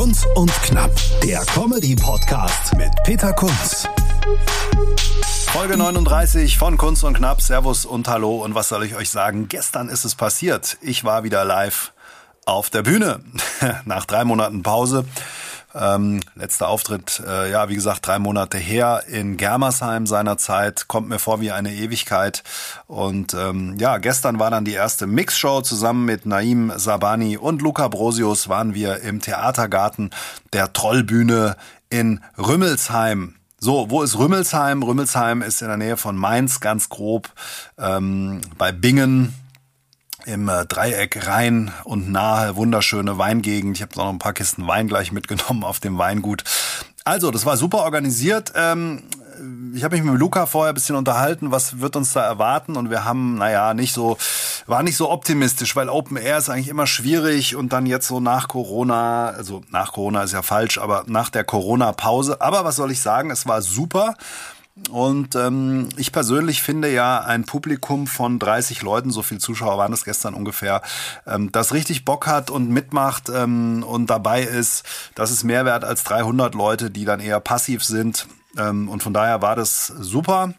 Kunz und Knapp, der Comedy-Podcast mit Peter Kunz. Folge 39 von Kunst und Knapp. Servus und Hallo. Und was soll ich euch sagen? Gestern ist es passiert. Ich war wieder live auf der Bühne. Nach drei Monaten Pause. Ähm, letzter Auftritt, äh, ja, wie gesagt, drei Monate her in Germersheim seinerzeit. Kommt mir vor wie eine Ewigkeit. Und ähm, ja, gestern war dann die erste Mixshow. Zusammen mit Naim Sabani und Luca Brosius waren wir im Theatergarten der Trollbühne in Rümmelsheim. So, wo ist Rümmelsheim? Rümmelsheim ist in der Nähe von Mainz, ganz grob, ähm, bei Bingen im äh, Dreieck Rhein und nahe, wunderschöne Weingegend. Ich habe noch ein paar Kisten Wein gleich mitgenommen auf dem Weingut. Also, das war super organisiert. Ähm, ich habe mich mit Luca vorher ein bisschen unterhalten, was wird uns da erwarten und wir haben, naja, nicht so, war nicht so optimistisch, weil Open Air ist eigentlich immer schwierig und dann jetzt so nach Corona, also nach Corona ist ja falsch, aber nach der Corona-Pause. Aber was soll ich sagen, es war super. Und ähm, ich persönlich finde ja ein Publikum von 30 Leuten, so viel Zuschauer waren es gestern ungefähr, ähm, das richtig Bock hat und mitmacht ähm, und dabei ist, das ist mehr wert als 300 Leute, die dann eher passiv sind. Ähm, und von daher war das super.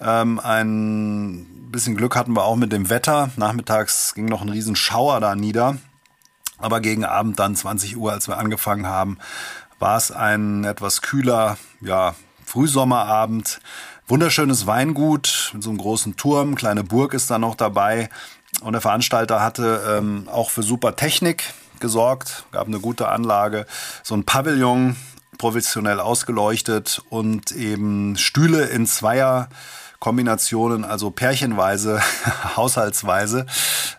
Ähm, ein bisschen Glück hatten wir auch mit dem Wetter. Nachmittags ging noch ein riesen Schauer da nieder. Aber gegen Abend dann 20 Uhr, als wir angefangen haben, war es ein etwas kühler, ja, Frühsommerabend. Wunderschönes Weingut mit so einem großen Turm, kleine Burg ist da noch dabei. Und der Veranstalter hatte ähm, auch für super Technik gesorgt, gab eine gute Anlage, so ein Pavillon, professionell ausgeleuchtet und eben Stühle in Zweier. Kombinationen, also pärchenweise, haushaltsweise.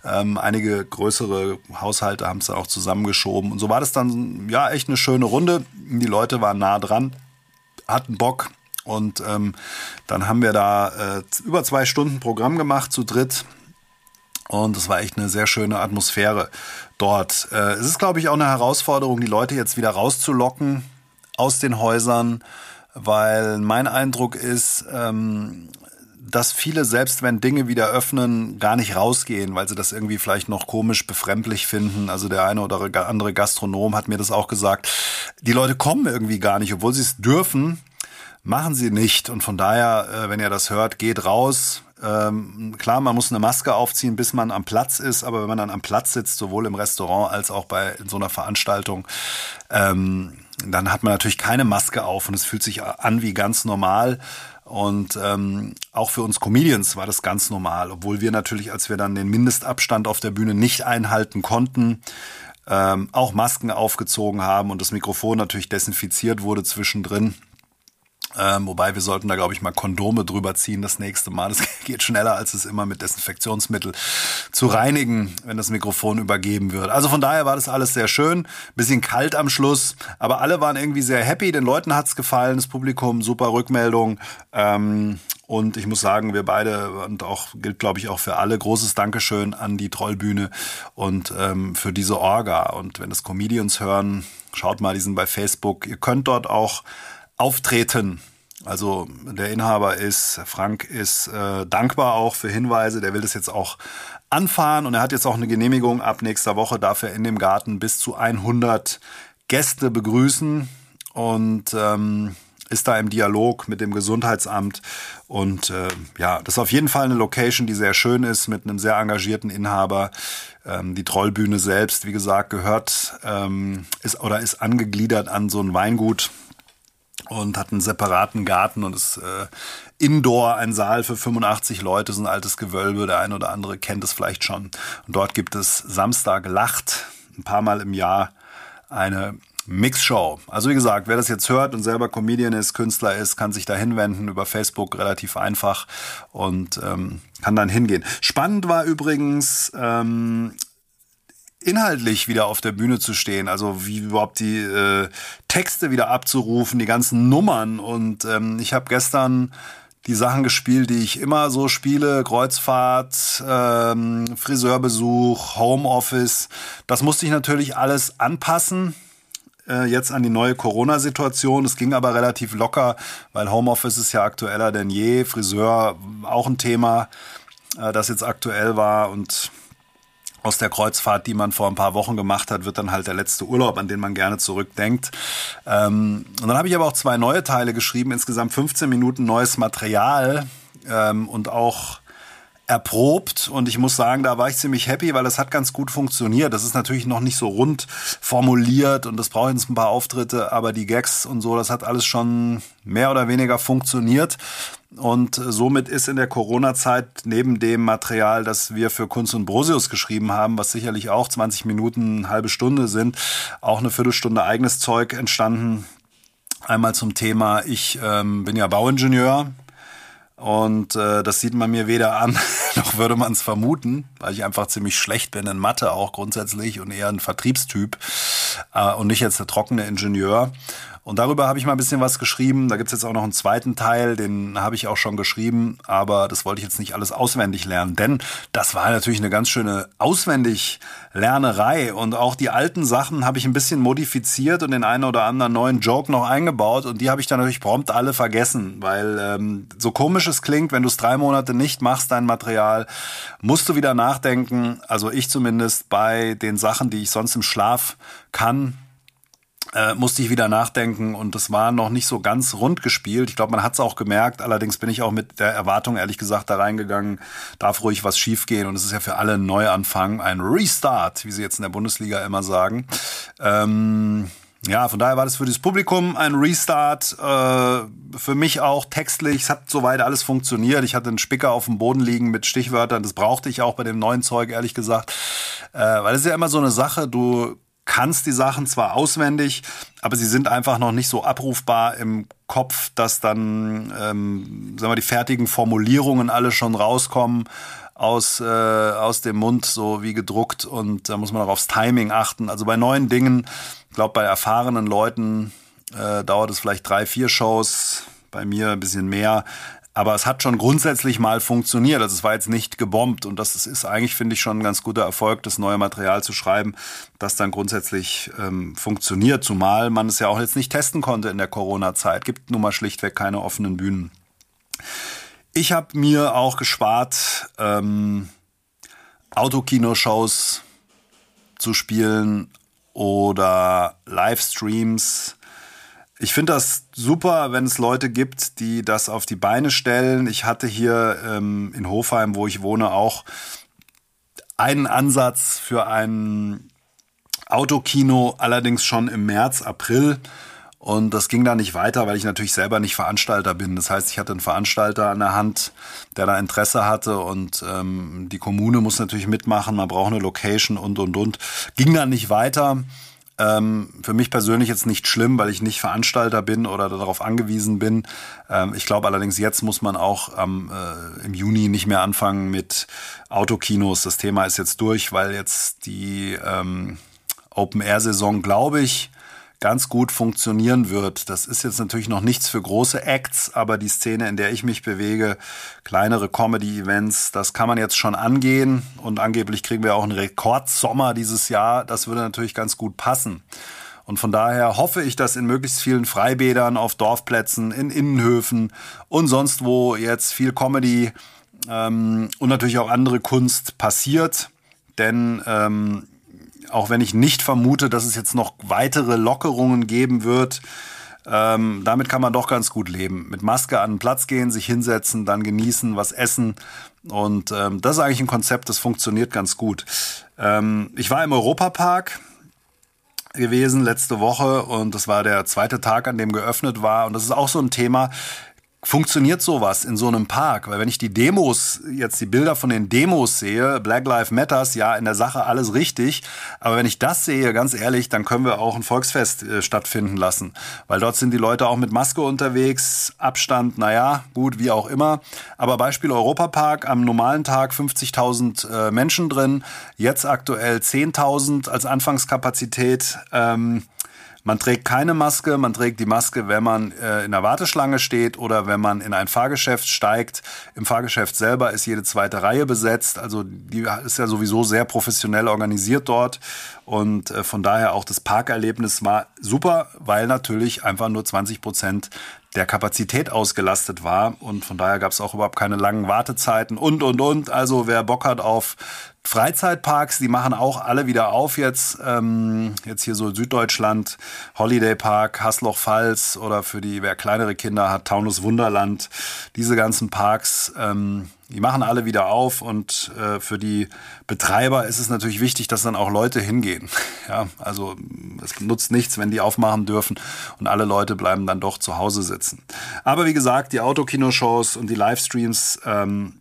Ähm, einige größere Haushalte haben es dann auch zusammengeschoben. Und so war das dann ja echt eine schöne Runde. Die Leute waren nah dran, hatten Bock. Und ähm, dann haben wir da äh, über zwei Stunden Programm gemacht zu dritt. Und es war echt eine sehr schöne Atmosphäre dort. Äh, es ist, glaube ich, auch eine Herausforderung, die Leute jetzt wieder rauszulocken aus den Häusern, weil mein Eindruck ist, ähm, dass viele, selbst wenn Dinge wieder öffnen, gar nicht rausgehen, weil sie das irgendwie vielleicht noch komisch befremdlich finden. Also der eine oder andere Gastronom hat mir das auch gesagt. Die Leute kommen irgendwie gar nicht, obwohl sie es dürfen, machen sie nicht. Und von daher, äh, wenn ihr das hört, geht raus, ähm, klar, man muss eine Maske aufziehen, bis man am Platz ist, aber wenn man dann am Platz sitzt, sowohl im Restaurant als auch bei so einer Veranstaltung, ähm, dann hat man natürlich keine Maske auf und es fühlt sich an wie ganz normal. Und ähm, auch für uns Comedians war das ganz normal, obwohl wir natürlich, als wir dann den Mindestabstand auf der Bühne nicht einhalten konnten, ähm, auch Masken aufgezogen haben und das Mikrofon natürlich desinfiziert wurde zwischendrin. Ähm, wobei wir sollten da, glaube ich, mal Kondome drüber ziehen das nächste Mal. Das geht schneller, als es immer mit Desinfektionsmittel zu reinigen, wenn das Mikrofon übergeben wird. Also von daher war das alles sehr schön. Bisschen kalt am Schluss, aber alle waren irgendwie sehr happy. Den Leuten hat's gefallen, das Publikum, super Rückmeldung. Ähm, und ich muss sagen, wir beide und auch gilt, glaube ich, auch für alle großes Dankeschön an die Trollbühne und ähm, für diese Orga. Und wenn das Comedians hören, schaut mal, die sind bei Facebook. Ihr könnt dort auch auftreten. Also der Inhaber ist, Frank ist äh, dankbar auch für Hinweise, der will das jetzt auch anfahren und er hat jetzt auch eine Genehmigung ab nächster Woche, darf er in dem Garten bis zu 100 Gäste begrüßen und ähm, ist da im Dialog mit dem Gesundheitsamt und äh, ja, das ist auf jeden Fall eine Location, die sehr schön ist mit einem sehr engagierten Inhaber. Ähm, die Trollbühne selbst, wie gesagt, gehört ähm, ist oder ist angegliedert an so ein Weingut und hat einen separaten Garten und ist äh, indoor ein Saal für 85 Leute, so ein altes Gewölbe. Der eine oder andere kennt es vielleicht schon. Und dort gibt es Samstag Lacht, ein paar Mal im Jahr eine Mixshow. Also wie gesagt, wer das jetzt hört und selber Comedian ist, Künstler ist, kann sich da hinwenden über Facebook relativ einfach und ähm, kann dann hingehen. Spannend war übrigens, ähm, inhaltlich wieder auf der Bühne zu stehen, also wie überhaupt die äh, Texte wieder abzurufen, die ganzen Nummern. Und ähm, ich habe gestern die Sachen gespielt, die ich immer so spiele, Kreuzfahrt, ähm, Friseurbesuch, Homeoffice. Das musste ich natürlich alles anpassen äh, jetzt an die neue Corona-Situation. Es ging aber relativ locker, weil Homeoffice ist ja aktueller denn je. Friseur auch ein Thema, äh, das jetzt aktuell war und aus der Kreuzfahrt, die man vor ein paar Wochen gemacht hat, wird dann halt der letzte Urlaub, an den man gerne zurückdenkt. Ähm, und dann habe ich aber auch zwei neue Teile geschrieben, insgesamt 15 Minuten neues Material ähm, und auch erprobt und ich muss sagen, da war ich ziemlich happy, weil das hat ganz gut funktioniert. Das ist natürlich noch nicht so rund formuliert und das braucht jetzt ein paar Auftritte, aber die Gags und so, das hat alles schon mehr oder weniger funktioniert. Und somit ist in der Corona-Zeit neben dem Material, das wir für Kunst und Brosius geschrieben haben, was sicherlich auch 20 Minuten, halbe Stunde sind, auch eine Viertelstunde eigenes Zeug entstanden. Einmal zum Thema, ich ähm, bin ja Bauingenieur, und äh, das sieht man mir weder an, noch würde man es vermuten, weil ich einfach ziemlich schlecht bin in Mathe auch grundsätzlich und eher ein Vertriebstyp äh, und nicht jetzt der trockene Ingenieur. Und darüber habe ich mal ein bisschen was geschrieben. Da gibt es jetzt auch noch einen zweiten Teil, den habe ich auch schon geschrieben, aber das wollte ich jetzt nicht alles auswendig lernen, denn das war natürlich eine ganz schöne auswendig Lernerei und auch die alten Sachen habe ich ein bisschen modifiziert und den einen oder anderen neuen Joke noch eingebaut. Und die habe ich dann natürlich prompt alle vergessen, weil ähm, so komisch es klingt, wenn du es drei Monate nicht machst, dein Material, musst du wieder nachdenken, also ich zumindest bei den Sachen, die ich sonst im Schlaf kann, äh, musste ich wieder nachdenken und das war noch nicht so ganz rund gespielt. Ich glaube, man hat es auch gemerkt. Allerdings bin ich auch mit der Erwartung, ehrlich gesagt, da reingegangen, darf ruhig was schiefgehen und es ist ja für alle ein Neuanfang, ein Restart, wie sie jetzt in der Bundesliga immer sagen. Ähm, ja, von daher war das für das Publikum ein Restart. Äh, für mich auch textlich. Es hat soweit alles funktioniert. Ich hatte einen Spicker auf dem Boden liegen mit Stichwörtern. Das brauchte ich auch bei dem neuen Zeug, ehrlich gesagt. Äh, weil es ist ja immer so eine Sache. Du kannst die Sachen zwar auswendig, aber sie sind einfach noch nicht so abrufbar im Kopf, dass dann, ähm, sagen wir, die fertigen Formulierungen alle schon rauskommen aus, äh, aus dem Mund, so wie gedruckt. Und da muss man auch aufs Timing achten. Also bei neuen Dingen, ich glaube, bei erfahrenen Leuten äh, dauert es vielleicht drei, vier Shows, bei mir ein bisschen mehr. Aber es hat schon grundsätzlich mal funktioniert. Also es war jetzt nicht gebombt. Und das ist eigentlich, finde ich, schon ein ganz guter Erfolg, das neue Material zu schreiben, das dann grundsätzlich ähm, funktioniert. Zumal man es ja auch jetzt nicht testen konnte in der Corona-Zeit. Gibt nun mal schlichtweg keine offenen Bühnen. Ich habe mir auch gespart, ähm, Autokinoshows zu spielen oder Livestreams ich finde das super, wenn es Leute gibt, die das auf die Beine stellen. Ich hatte hier ähm, in Hofheim, wo ich wohne, auch einen Ansatz für ein Autokino, allerdings schon im März, April. Und das ging da nicht weiter, weil ich natürlich selber nicht Veranstalter bin. Das heißt, ich hatte einen Veranstalter an der Hand, der da Interesse hatte und ähm, die Kommune muss natürlich mitmachen, man braucht eine Location und und und. Ging dann nicht weiter. Ähm, für mich persönlich jetzt nicht schlimm, weil ich nicht Veranstalter bin oder darauf angewiesen bin. Ähm, ich glaube allerdings, jetzt muss man auch ähm, äh, im Juni nicht mehr anfangen mit Autokinos. Das Thema ist jetzt durch, weil jetzt die ähm, Open-Air-Saison, glaube ich, ganz gut funktionieren wird. Das ist jetzt natürlich noch nichts für große Acts, aber die Szene, in der ich mich bewege, kleinere Comedy-Events, das kann man jetzt schon angehen. Und angeblich kriegen wir auch einen Rekordsommer dieses Jahr. Das würde natürlich ganz gut passen. Und von daher hoffe ich, dass in möglichst vielen Freibädern, auf Dorfplätzen, in Innenhöfen und sonst wo jetzt viel Comedy ähm, und natürlich auch andere Kunst passiert. Denn ähm, auch wenn ich nicht vermute, dass es jetzt noch weitere Lockerungen geben wird. Ähm, damit kann man doch ganz gut leben. Mit Maske an den Platz gehen, sich hinsetzen, dann genießen, was essen. Und ähm, das ist eigentlich ein Konzept, das funktioniert ganz gut. Ähm, ich war im Europapark gewesen letzte Woche und das war der zweite Tag, an dem geöffnet war. Und das ist auch so ein Thema. Funktioniert sowas in so einem Park? Weil wenn ich die Demos, jetzt die Bilder von den Demos sehe, Black Lives Matters, ja, in der Sache alles richtig. Aber wenn ich das sehe, ganz ehrlich, dann können wir auch ein Volksfest äh, stattfinden lassen. Weil dort sind die Leute auch mit Maske unterwegs, Abstand, naja, gut, wie auch immer. Aber Beispiel Europapark, am normalen Tag 50.000 äh, Menschen drin, jetzt aktuell 10.000 als Anfangskapazität. Ähm, man trägt keine Maske, man trägt die Maske, wenn man äh, in der Warteschlange steht oder wenn man in ein Fahrgeschäft steigt. Im Fahrgeschäft selber ist jede zweite Reihe besetzt. Also die ist ja sowieso sehr professionell organisiert dort. Und äh, von daher auch das Parkerlebnis war super, weil natürlich einfach nur 20 Prozent der Kapazität ausgelastet war und von daher gab es auch überhaupt keine langen Wartezeiten und und und. Also wer Bock hat auf Freizeitparks, die machen auch alle wieder auf jetzt. Ähm, jetzt hier so Süddeutschland, Holiday Park, Hasloch-Pfalz oder für die, wer kleinere Kinder hat, Taunus Wunderland. Diese ganzen Parks, ähm, die machen alle wieder auf und äh, für die Betreiber ist es natürlich wichtig, dass dann auch Leute hingehen. Ja, also es nutzt nichts, wenn die aufmachen dürfen und alle Leute bleiben dann doch zu Hause sitzen. Aber wie gesagt, die Autokinoshows und die Livestreams, ähm,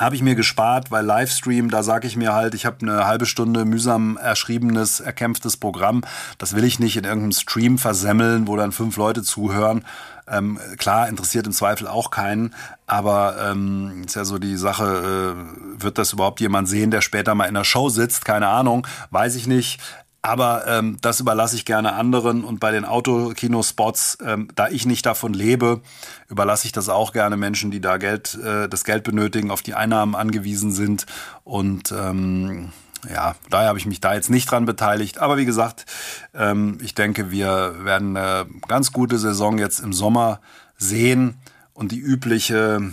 habe ich mir gespart, weil Livestream, da sage ich mir halt, ich habe eine halbe Stunde mühsam erschriebenes, erkämpftes Programm. Das will ich nicht in irgendeinem Stream versemmeln, wo dann fünf Leute zuhören. Ähm, klar, interessiert im Zweifel auch keinen, aber ähm, ist ja so die Sache, äh, wird das überhaupt jemand sehen, der später mal in der Show sitzt? Keine Ahnung, weiß ich nicht. Aber ähm, das überlasse ich gerne anderen. Und bei den Autokinospots, ähm, da ich nicht davon lebe, überlasse ich das auch gerne Menschen, die da Geld, äh, das Geld benötigen, auf die Einnahmen angewiesen sind. Und ähm, ja, daher habe ich mich da jetzt nicht dran beteiligt. Aber wie gesagt, ähm, ich denke, wir werden eine ganz gute Saison jetzt im Sommer sehen. Und die übliche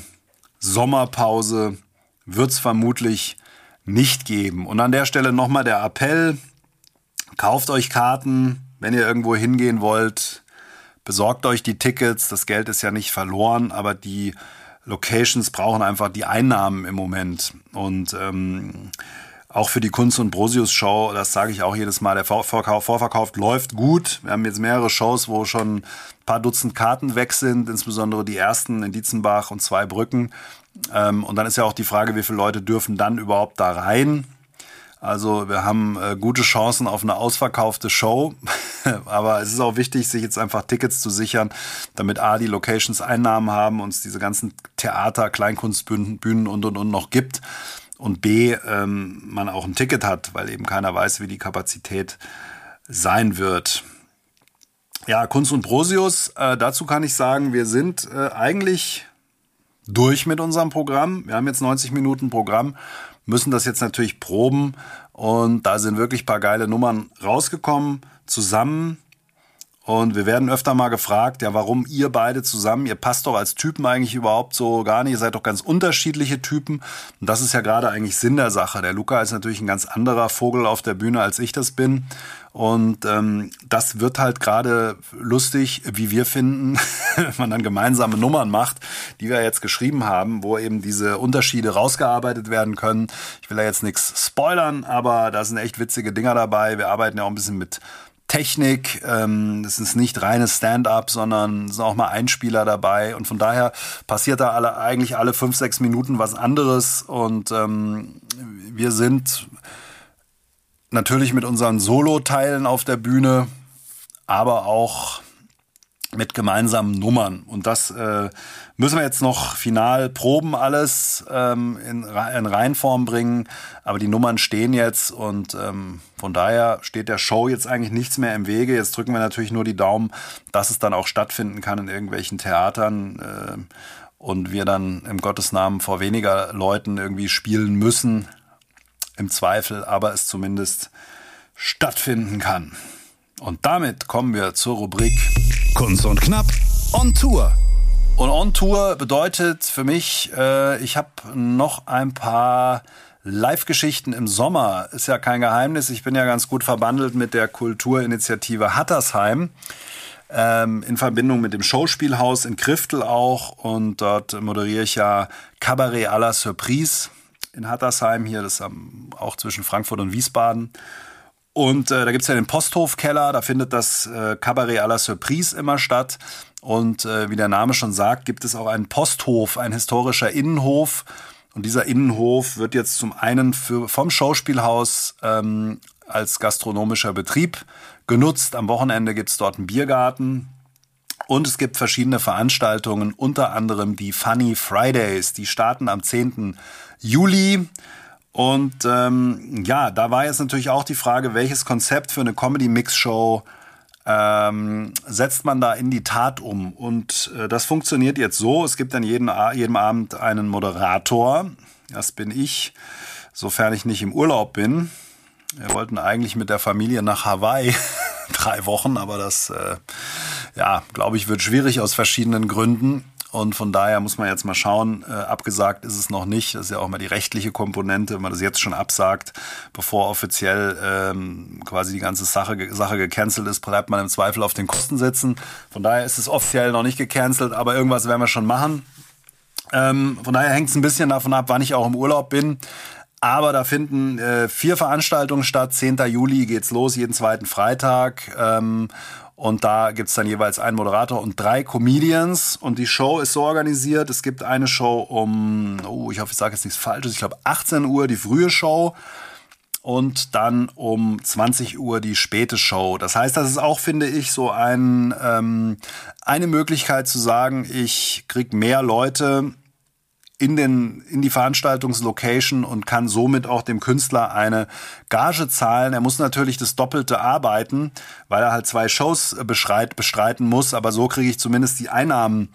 Sommerpause wird es vermutlich nicht geben. Und an der Stelle nochmal der Appell, Kauft euch Karten, wenn ihr irgendwo hingehen wollt. Besorgt euch die Tickets. Das Geld ist ja nicht verloren, aber die Locations brauchen einfach die Einnahmen im Moment. Und ähm, auch für die Kunst- und Brosius-Show, das sage ich auch jedes Mal, der Vorverkauf, Vorverkauf läuft gut. Wir haben jetzt mehrere Shows, wo schon ein paar Dutzend Karten weg sind, insbesondere die ersten in Dietzenbach und zwei Brücken. Ähm, und dann ist ja auch die Frage, wie viele Leute dürfen dann überhaupt da rein? Also wir haben äh, gute Chancen auf eine ausverkaufte Show. Aber es ist auch wichtig, sich jetzt einfach Tickets zu sichern, damit A, die Locations Einnahmen haben, uns diese ganzen Theater, Kleinkunstbühnen Bühnen und und und noch gibt. Und B, ähm, man auch ein Ticket hat, weil eben keiner weiß, wie die Kapazität sein wird. Ja, Kunst und Prosius, äh, dazu kann ich sagen, wir sind äh, eigentlich durch mit unserem Programm. Wir haben jetzt 90 Minuten Programm müssen das jetzt natürlich proben. Und da sind wirklich paar geile Nummern rausgekommen, zusammen. Und wir werden öfter mal gefragt, ja, warum ihr beide zusammen? Ihr passt doch als Typen eigentlich überhaupt so gar nicht. Ihr seid doch ganz unterschiedliche Typen. Und das ist ja gerade eigentlich Sinn der Sache. Der Luca ist natürlich ein ganz anderer Vogel auf der Bühne, als ich das bin. Und ähm, das wird halt gerade lustig, wie wir finden, wenn man dann gemeinsame Nummern macht, die wir jetzt geschrieben haben, wo eben diese Unterschiede rausgearbeitet werden können. Ich will da jetzt nichts spoilern, aber da sind echt witzige Dinger dabei. Wir arbeiten ja auch ein bisschen mit Technik. Ähm, es ist nicht reines Stand-up, sondern es sind auch mal Einspieler dabei. Und von daher passiert da alle, eigentlich alle fünf, sechs Minuten was anderes. Und ähm, wir sind natürlich mit unseren Solo-Teilen auf der Bühne, aber auch mit gemeinsamen Nummern. Und das äh, müssen wir jetzt noch final proben, alles ähm, in, in Reihenform bringen. Aber die Nummern stehen jetzt und ähm, von daher steht der Show jetzt eigentlich nichts mehr im Wege. Jetzt drücken wir natürlich nur die Daumen, dass es dann auch stattfinden kann in irgendwelchen Theatern. Äh, und wir dann im Gottes Namen vor weniger Leuten irgendwie spielen müssen, im Zweifel, aber es zumindest stattfinden kann. Und damit kommen wir zur Rubrik Kunst und Knapp on Tour. Und on Tour bedeutet für mich, äh, ich habe noch ein paar Live-Geschichten im Sommer. Ist ja kein Geheimnis. Ich bin ja ganz gut verbandelt mit der Kulturinitiative Hattersheim. Ähm, in Verbindung mit dem Schauspielhaus in Kriftel auch. Und dort moderiere ich ja Cabaret à la Surprise in Hattersheim hier. Das ist auch zwischen Frankfurt und Wiesbaden. Und äh, da gibt's ja den Posthofkeller, da findet das äh, Cabaret à la Surprise immer statt. Und äh, wie der Name schon sagt, gibt es auch einen Posthof, ein historischer Innenhof. Und dieser Innenhof wird jetzt zum einen für, vom Schauspielhaus ähm, als gastronomischer Betrieb genutzt. Am Wochenende gibt's dort einen Biergarten. Und es gibt verschiedene Veranstaltungen, unter anderem die Funny Fridays. Die starten am 10. Juli. Und ähm, ja, da war jetzt natürlich auch die Frage, welches Konzept für eine Comedy-Mix-Show ähm, setzt man da in die Tat um. Und äh, das funktioniert jetzt so, es gibt dann jeden, jedem Abend einen Moderator, das bin ich, sofern ich nicht im Urlaub bin. Wir wollten eigentlich mit der Familie nach Hawaii drei Wochen, aber das, äh, ja, glaube ich, wird schwierig aus verschiedenen Gründen. Und von daher muss man jetzt mal schauen. Äh, abgesagt ist es noch nicht. Das ist ja auch mal die rechtliche Komponente. Wenn man das jetzt schon absagt, bevor offiziell ähm, quasi die ganze Sache, Sache gecancelt ist, bleibt man im Zweifel auf den Kosten sitzen. Von daher ist es offiziell noch nicht gecancelt, aber irgendwas werden wir schon machen. Ähm, von daher hängt es ein bisschen davon ab, wann ich auch im Urlaub bin. Aber da finden äh, vier Veranstaltungen statt. 10. Juli geht's los, jeden zweiten Freitag. Ähm, und da gibt's dann jeweils einen Moderator und drei Comedians. Und die Show ist so organisiert, es gibt eine Show um, oh, ich hoffe, ich sage jetzt nichts Falsches, ich glaube 18 Uhr die frühe Show und dann um 20 Uhr die späte Show. Das heißt, das ist auch, finde ich, so ein, ähm, eine Möglichkeit zu sagen, ich krieg mehr Leute in, den, in die Veranstaltungslocation und kann somit auch dem Künstler eine Gage zahlen. Er muss natürlich das Doppelte arbeiten, weil er halt zwei Shows beschreit, bestreiten muss, aber so kriege ich zumindest die Einnahmen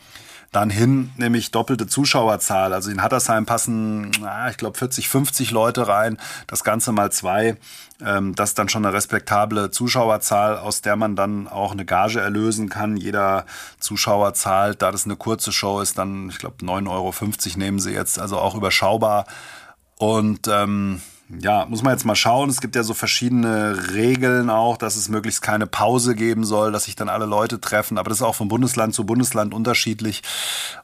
dann hin, nämlich doppelte Zuschauerzahl. Also in Hattersheim passen, ich glaube, 40, 50 Leute rein. Das Ganze mal zwei. Ähm, das ist dann schon eine respektable Zuschauerzahl, aus der man dann auch eine Gage erlösen kann. Jeder Zuschauer zahlt, da das eine kurze Show ist, dann, ich glaube, 9,50 Euro nehmen sie jetzt, also auch überschaubar. Und ähm, ja, muss man jetzt mal schauen. Es gibt ja so verschiedene Regeln auch, dass es möglichst keine Pause geben soll, dass sich dann alle Leute treffen. Aber das ist auch von Bundesland zu Bundesland unterschiedlich.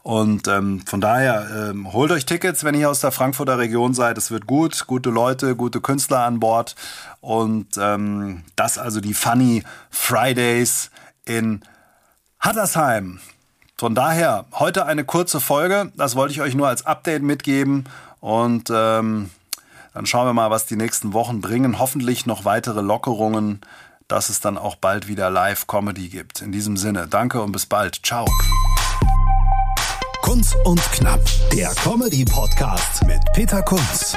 Und ähm, von daher, ähm, holt euch Tickets, wenn ihr aus der Frankfurter Region seid. Es wird gut, gute Leute, gute Künstler an Bord. Und ähm, das also die Funny Fridays in Hattersheim. Von daher, heute eine kurze Folge. Das wollte ich euch nur als Update mitgeben. Und ähm, dann schauen wir mal, was die nächsten Wochen bringen. Hoffentlich noch weitere Lockerungen, dass es dann auch bald wieder Live-Comedy gibt. In diesem Sinne, danke und bis bald. Ciao. Kunz und Knapp, der Comedy-Podcast mit Peter Kunz.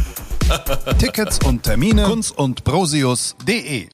Tickets und Termine kunz und brosius.de